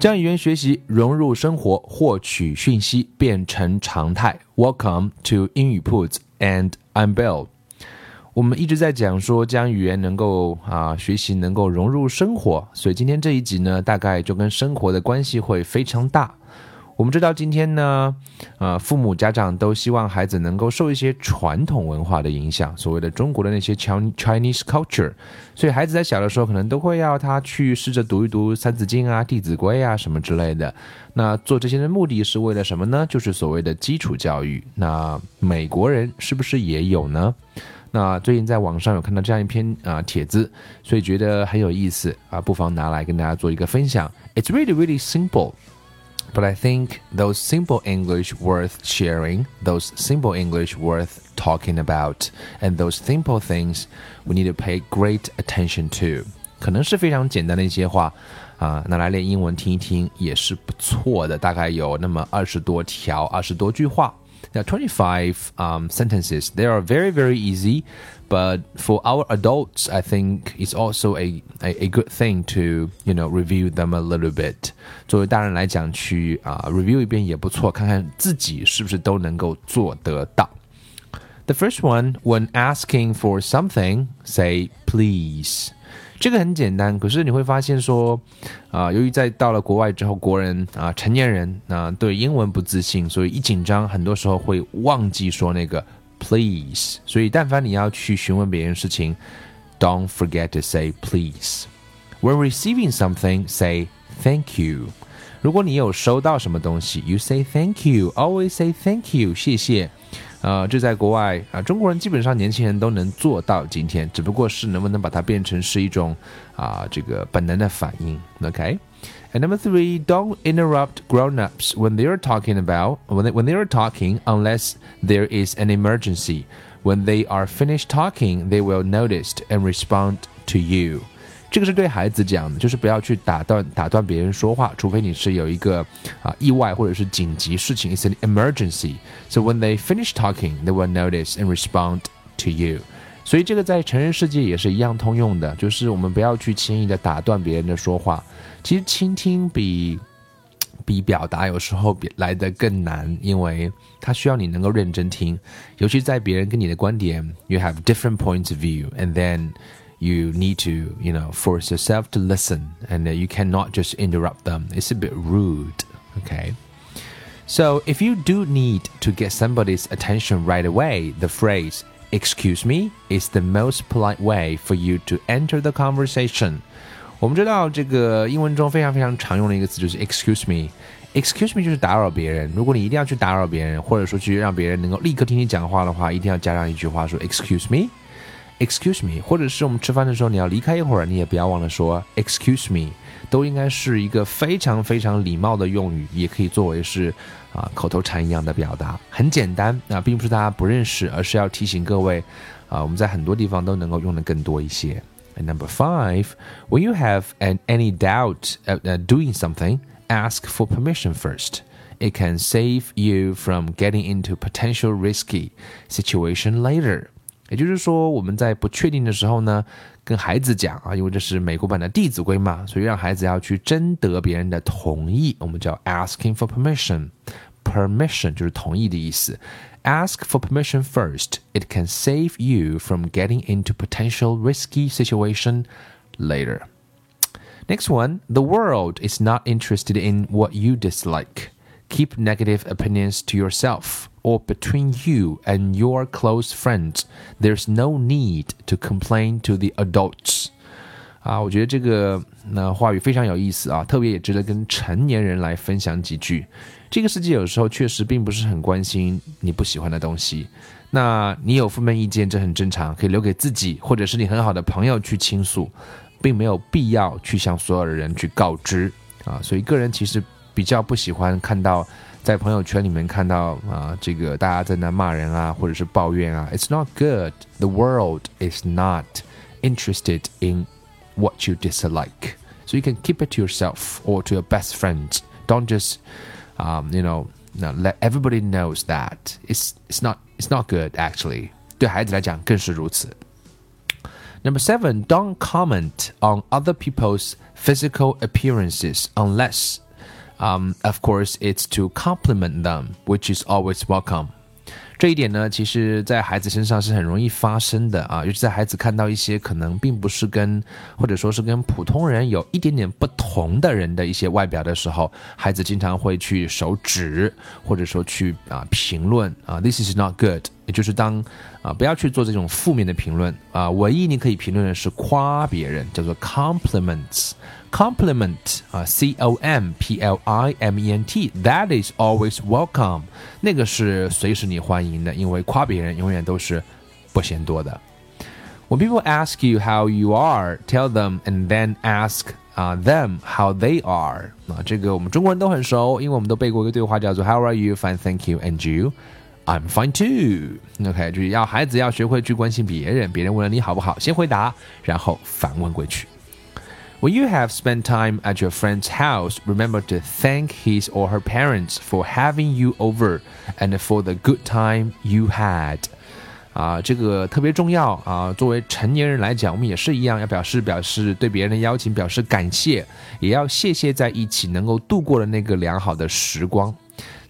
将语言学习融入生活，获取讯息变成常态。Welcome to 英语 Put and i'm bell。我们一直在讲说，将语言能够啊学习能够融入生活，所以今天这一集呢，大概就跟生活的关系会非常大。我们知道今天呢，呃，父母家长都希望孩子能够受一些传统文化的影响，所谓的中国的那些 Chinese culture，所以孩子在小的时候可能都会要他去试着读一读《三字经》啊、《弟子规》啊什么之类的。那做这些的目的是为了什么呢？就是所谓的基础教育。那美国人是不是也有呢？那最近在网上有看到这样一篇啊帖子，所以觉得很有意思啊，不妨拿来跟大家做一个分享。It's really really simple. But I think those simple English worth sharing, those simple English worth talking about, and those simple things we need to pay great attention to. 可能是非常简单的一些话啊，拿来练英文听一听也是不错的。大概有那么二十多条、二十多句话。 Now, 25 um, sentences. They are very, very easy, but for our adults, I think it's also a, a, a good thing to you know review them a little bit. 作为大人来讲，去啊、uh, review 一遍也不错，看看自己是不是都能够做得到。The first one, when asking for something, say please. 这个很简单，可是你会发现说，啊，由于在到了国外之后，国人啊，成年人啊，对英文不自信，所以一紧张，很多时候会忘记说那个 please。所以，但凡你要去询问别人事情，don't forget to say please。When receiving something, say thank you。如果你有收到什么东西，you say thank you。Always say thank you，谢谢。呃，这在国外啊，中国人基本上年轻人都能做到今天，只不过是能不能把它变成是一种啊这个本能的反应。OK。And number three, don't interrupt grown-ups when they are talking about when they, when they are talking unless there is an emergency. When they are finished talking, they will notice and respond to you. 这个是对孩子讲的，就是不要去打断打断别人说话，除非你是有一个啊意外或者是紧急事情，it's an emergency. So when they finish talking, they will notice and respond to you. 所以这个在成人世界也是一样通用的，就是我们不要去轻易的打断别人的说话。其实倾听比比表达有时候比来的更难，因为它需要你能够认真听，尤其在别人跟你的观点，you have different points of view, and then you need to, you know, force yourself to listen and you cannot just interrupt them. It's a bit rude, okay? So, if you do need to get somebody's attention right away, the phrase, excuse me, is the most polite way for you to enter the conversation. 我们知道这个英文中非常非常常用的一个词就是 excuse me。excuse me 就是打扰别人。如果你一定要去打扰别人，或者说去让别人能够立刻听你讲话的话，一定要加上一句话说 excuse me。 Excuse me，或者是我们吃饭的时候你要离开一会儿，你也不要忘了说 Excuse me，都应该是一个非常非常礼貌的用语，也可以作为是啊口头禅一样的表达，很简单啊，并不是大家不认识，而是要提醒各位啊，我们在很多地方都能够用的更多一些。And number five, when you have an any doubt at uh, doing something, ask for permission first. It can save you from getting into potential risky situation later. 也就是说，我们在不确定的时候呢，跟孩子讲啊，因为这是美国版的《弟子规》嘛，所以让孩子要去征得别人的同意，我们叫 asking for permission。Permission 就是同意的意思。Ask for permission first. It can save you from getting into potential risky situation later. Next one, the world is not interested in what you dislike. Keep negative opinions to yourself or between you and your close friends. There's no need to complain to the adults. 啊，我觉得这个那话语非常有意思啊，特别也值得跟成年人来分享几句。这个世界有时候确实并不是很关心你不喜欢的东西，那你有负面意见，这很正常，可以留给自己或者是你很好的朋友去倾诉，并没有必要去向所有的人去告知啊。所以个人其实比较不喜欢看到在朋友圈里面看到啊，这个大家在那骂人啊，或者是抱怨啊。It's not good. The world is not interested in what you dislike. So you can keep it to yourself or to your best friends. Don't just, um, you know, let everybody knows that it's it's not it's not good actually. 对孩子来讲更是如此。Number seven, don't comment on other people's physical appearances unless, um, of course, it's to compliment them, which is always welcome. 这一点呢，其实，在孩子身上是很容易发生的啊，尤其在孩子看到一些可能并不是跟，或者说是跟普通人有一点点不同的人的一些外表的时候，孩子经常会去手指，或者说去啊评论啊，This is not good，也就是当啊不要去做这种负面的评论啊，唯一你可以评论的是夸别人，叫做 compliments。compliment 啊，c o m p l i m e n t，that is always welcome，那个是随时你欢迎的，因为夸别人永远都是不嫌多的。When people ask you how you are, tell them and then ask 啊 them how they are 啊，这个我们中国人都很熟，因为我们都背过一个对话叫做 How are you? Fine, thank you. And you? I'm fine too. OK，就是要孩子要学会去关心别人，别人问了你好不好，先回答，然后反问回去。when you have spent time at your friend's house, remember to thank his or her parents for having you over and for the good time you had. 啊，这个特别重要啊！作为成年人来讲，我们也是一样，要表示表示对别人的邀请表示感谢，也要谢谢在一起能够度过的那个良好的时光。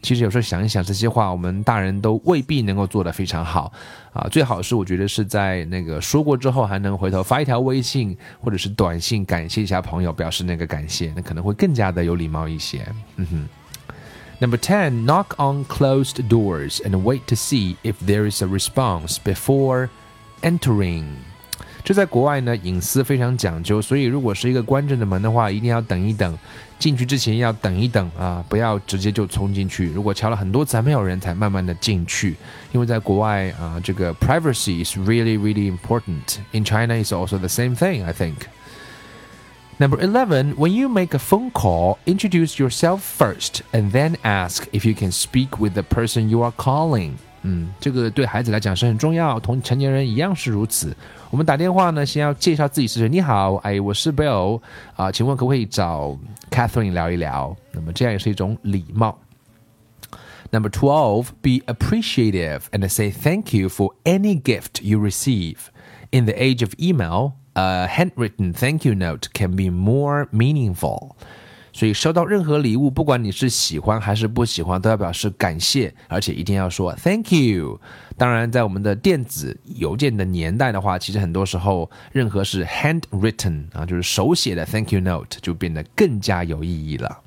其实有时候想一想这些话，我们大人都未必能够做得非常好啊。最好是我觉得是在那个说过之后，还能回头发一条微信或者是短信感谢一下朋友，表示那个感谢，那可能会更加的有礼貌一些。嗯哼。Number ten, knock on closed doors and wait to see if there is a response before entering. 这在国外呢，隐私非常讲究，所以如果是一个关着的门的话，一定要等一等，进去之前要等一等啊，不要直接就冲进去。如果敲了很多次还没有人，才慢慢的进去，因为在国外啊，这个 privacy is really really important. In China, is also the same thing, I think. Number 11, when you make a phone call, introduce yourself first and then ask if you can speak with the person you are calling. 嗯，这个对孩子来讲是很重要，同成年人一样是如此。我们打电话呢，先要介绍自己是谁。你好，哎，我是 Bill 啊，请问可不可以找 Catherine 聊一聊？那么这样也是一种礼貌。Number twelve, be appreciative and say thank you for any gift you receive. In the age of email, a handwritten thank you note can be more meaningful. 所以收到任何礼物，不管你是喜欢还是不喜欢，都要表示感谢，而且一定要说 Thank you。当然，在我们的电子邮件的年代的话，其实很多时候任何是 handwritten 啊，就是手写的 Thank you note 就变得更加有意义了。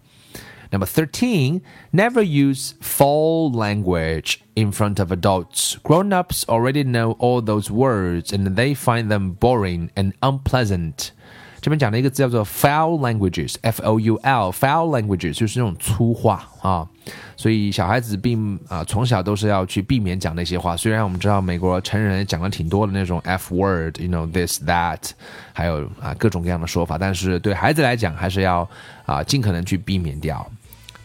Number thirteen, never use foul language in front of adults. Grown-ups already know all those words, and they find them boring and unpleasant. 这边讲的一个字叫做 foul languages，f o u l foul languages 就是那种粗话啊，所以小孩子并啊从小都是要去避免讲那些话。虽然我们知道美国成人讲了挺多的那种 f word，you know this that，还有啊各种各样的说法，但是对孩子来讲还是要啊尽可能去避免掉。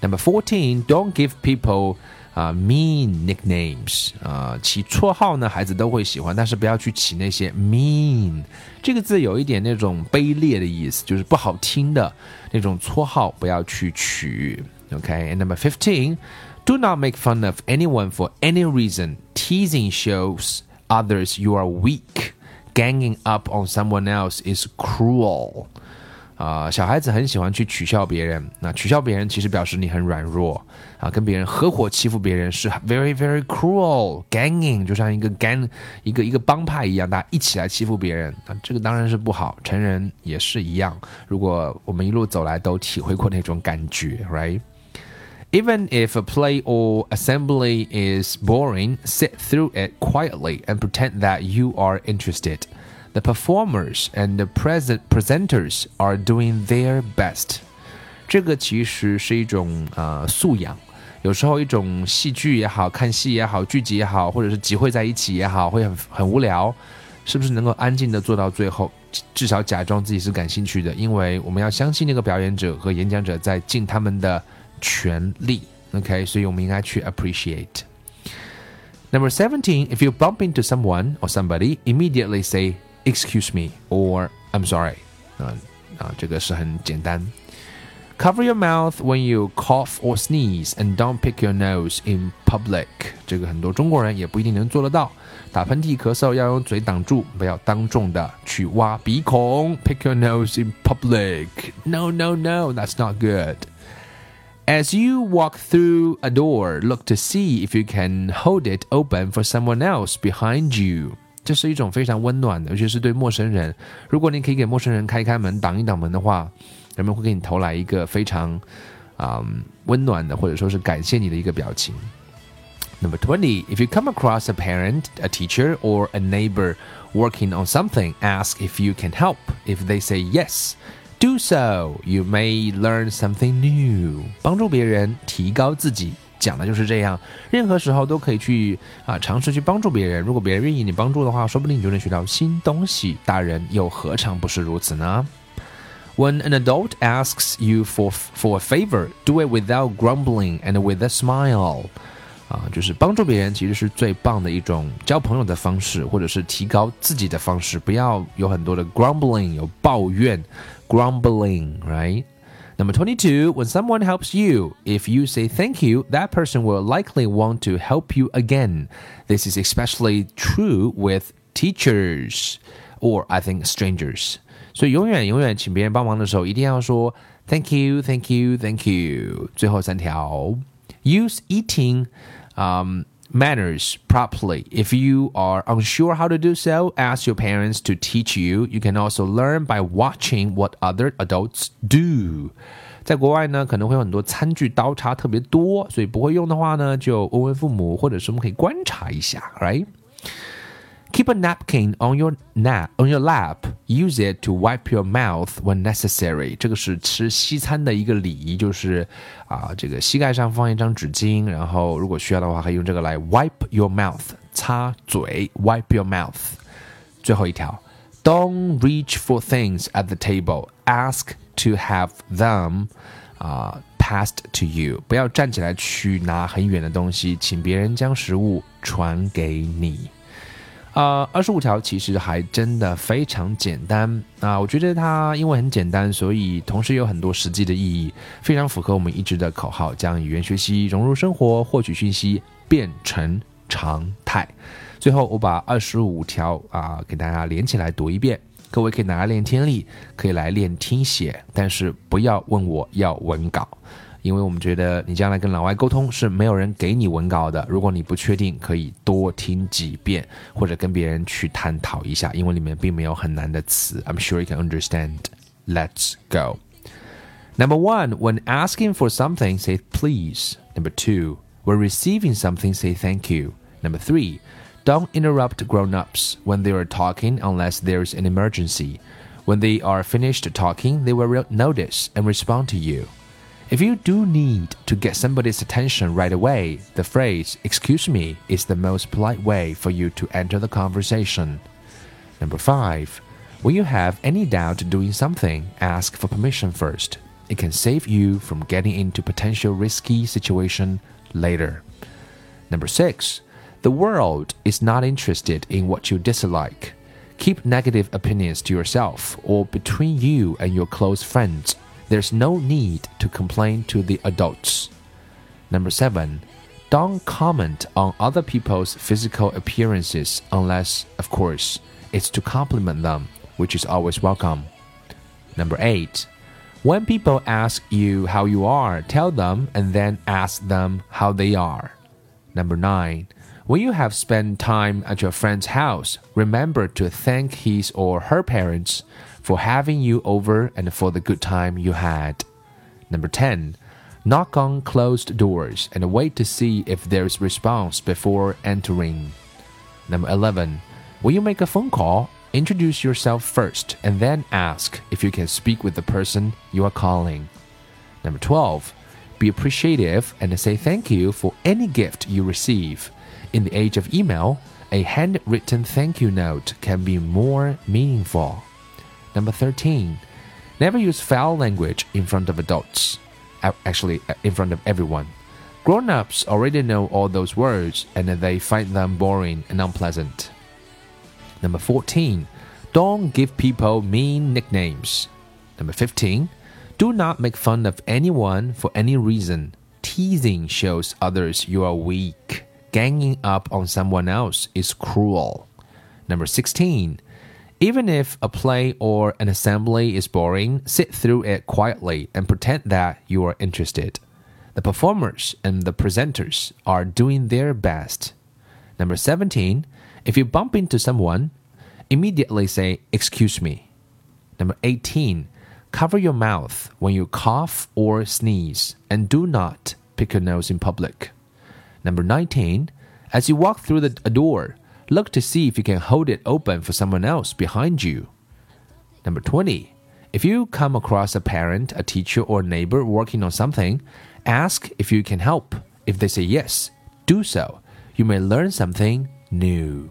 Number fourteen, don't give people 啊，mean nicknames 啊，起绰号呢，孩子都会喜欢，但是不要去起那些 mean 这个字有一点那种卑劣的意思，就是不好听的那种绰号，不要去取。OK，and number fifteen, do not make fun of anyone for any reason. Teasing shows others you are weak. Ganging up on someone else is cruel. 啊，小孩子很喜欢去取笑别人。那取笑别人其实表示你很软弱啊，跟别人合伙欺负别人是 very very cruel。Ganging 就像一个 gang 一个一个帮派一样，大家一起来欺负别人啊，这个当然是不好。成人也是一样，如果我们一路走来都体会过那种感觉，right？Even if a play or assembly is boring, sit through it quietly and pretend that you are interested. The performers and the present presenters are doing their best。这个其实是一种呃素养。有时候一种戏剧也好看戏也好，剧集也好，或者是集会在一起也好，会很很无聊。是不是能够安静的做到最后，至少假装自己是感兴趣的？因为我们要相信那个表演者和演讲者在尽他们的 权利。OK，所以我们应该去 appreciate。Number seventeen, if you bump into someone or somebody, immediately say "Excuse me" or "I'm sorry." 啊啊，这个是很简单。Cover your mouth when you cough or sneeze, and don't pick your nose in public. 这个很多中国人也不一定能做得到。打喷嚏、咳嗽要用嘴挡住，不要当众的去挖鼻孔。Pick your nose in public. No, no, no, that's not good. As you walk through a door, look to see if you can hold it open for someone else behind you. 这是一种非常温暖的，尤其是对陌生人。如果你可以给陌生人开开门、挡一挡门的话，人们会给你投来一个非常啊、um, 温暖的，或者说是感谢你的一个表情。Number 20, if you come across a parent, a teacher, or a neighbor working on something, ask if you can help. If they say yes, do so. You may learn something new. 帮助别人，提高自己， 讲的就是这样。任何时候都可以去啊尝试去帮助别人。如果别人愿意你帮助的话，说不定你就能学到新东西。大人又何尝不是如此呢？when an adult asks you for for a favor, do it without grumbling and with a smile. 啊，就是帮助别人其实是最棒的一种交朋友的方式，或者是提高自己的方式。不要有很多的 grumbling，有抱怨，grumbling，right？，grumbling，right？Number 22, when someone helps you, if you say thank you, that person will likely want to help you again. This is especially true with teachers or I think strangers. 所以永远永远请别人帮忙的时候，一定要说 Thank you, Thank you, Thank you。最后三条，Use eating um, manners properly. If you are unsure how to do so, ask your parents to teach you. You can also learn by watching what other adults do. 在国外呢，可能会有很多餐具、刀叉特别多，所以不会用的话呢，就问问父母，或者是我们可以观察一下 ，right？Keep a napkin on your nap on your lap. Use it to wipe your mouth when necessary. 这个是吃西餐的一个礼仪，就是啊，这个膝盖上放一张纸巾，然后如果需要的话，可以用这个来 wipe your mouth，擦嘴，wipe your mouth。最后一条，Don't reach for things at the table. Ask to have them 啊、uh, passed to you. 不要站起来去拿很远的东西，请别人将食物传给你。 呃，二十五条其实还真的非常简单啊！我觉得它因为很简单，所以同时有很多实际的意义，非常符合我们一直的口号：将语言学习融入生活，获取讯息变成常态。最后，我把二十五条啊给大家连起来读一遍，各位可以拿来练听力，可以来练听写，但是不要问我要文稿。因为我们觉得你将来跟老外沟通是没有人给你文稿的。如果你不确定，可以多听几遍，或者跟别人去探讨一下，因为里面并没有很难的词。I'm sure you can understand. Let's go. Number one, when asking for something, say please. Number two, when receiving something, say thank you. Number three, don't interrupt grown ups when they are talking unless there's an emergency. When they are finished talking, they will notice and respond to you. If you do need to get somebody's attention right away, the phrase, excuse me, is the most polite way for you to enter the conversation. Number five, when you have any doubt doing something, ask for permission first. It can save you from getting into potential risky situation later. Number six, the world is not interested in what you dislike. Keep negative opinions to yourself or between you and your close friends there's no need to complain to the adults. Number seven, don't comment on other people's physical appearances unless, of course, it's to compliment them, which is always welcome. Number eight, when people ask you how you are, tell them and then ask them how they are. Number nine, when you have spent time at your friend's house, remember to thank his or her parents for having you over and for the good time you had. Number 10. Knock on closed doors and wait to see if there's response before entering. Number 11. When you make a phone call, introduce yourself first and then ask if you can speak with the person you are calling. Number 12. Be appreciative and say thank you for any gift you receive. In the age of email, a handwritten thank you note can be more meaningful. Number 13. Never use foul language in front of adults. actually uh, in front of everyone. Grown ups already know all those words and they find them boring and unpleasant. Number 14. Don't give people mean nicknames. Number 15. Do not make fun of anyone for any reason. Teasing shows others you are weak. Ganging up on someone else is cruel. Number 16. Even if a play or an assembly is boring, sit through it quietly and pretend that you are interested. The performers and the presenters are doing their best. Number 17. If you bump into someone, immediately say, Excuse me. Number 18. Cover your mouth when you cough or sneeze, and do not pick your nose in public. Number 19. As you walk through the, door, look to see if you can hold it open for someone else behind you. Number 20. If you come across a parent, a teacher, or a neighbor working on something, ask if you can help. If they say yes, do so. You may learn something new.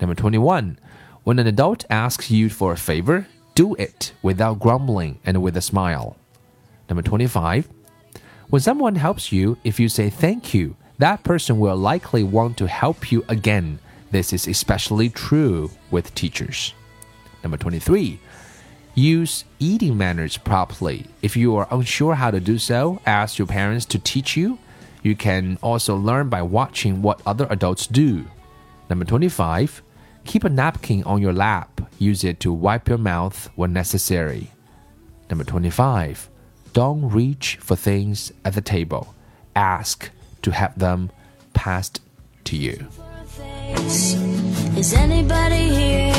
Number 21. When an adult asks you for a favor, do it without grumbling and with a smile. Number 25. When someone helps you, if you say thank you, that person will likely want to help you again. This is especially true with teachers. Number 23. Use eating manners properly. If you are unsure how to do so, ask your parents to teach you. You can also learn by watching what other adults do. Number 25. Keep a napkin on your lap. Use it to wipe your mouth when necessary. Number 25. Don't reach for things at the table. Ask to have them passed to you. Is anybody here?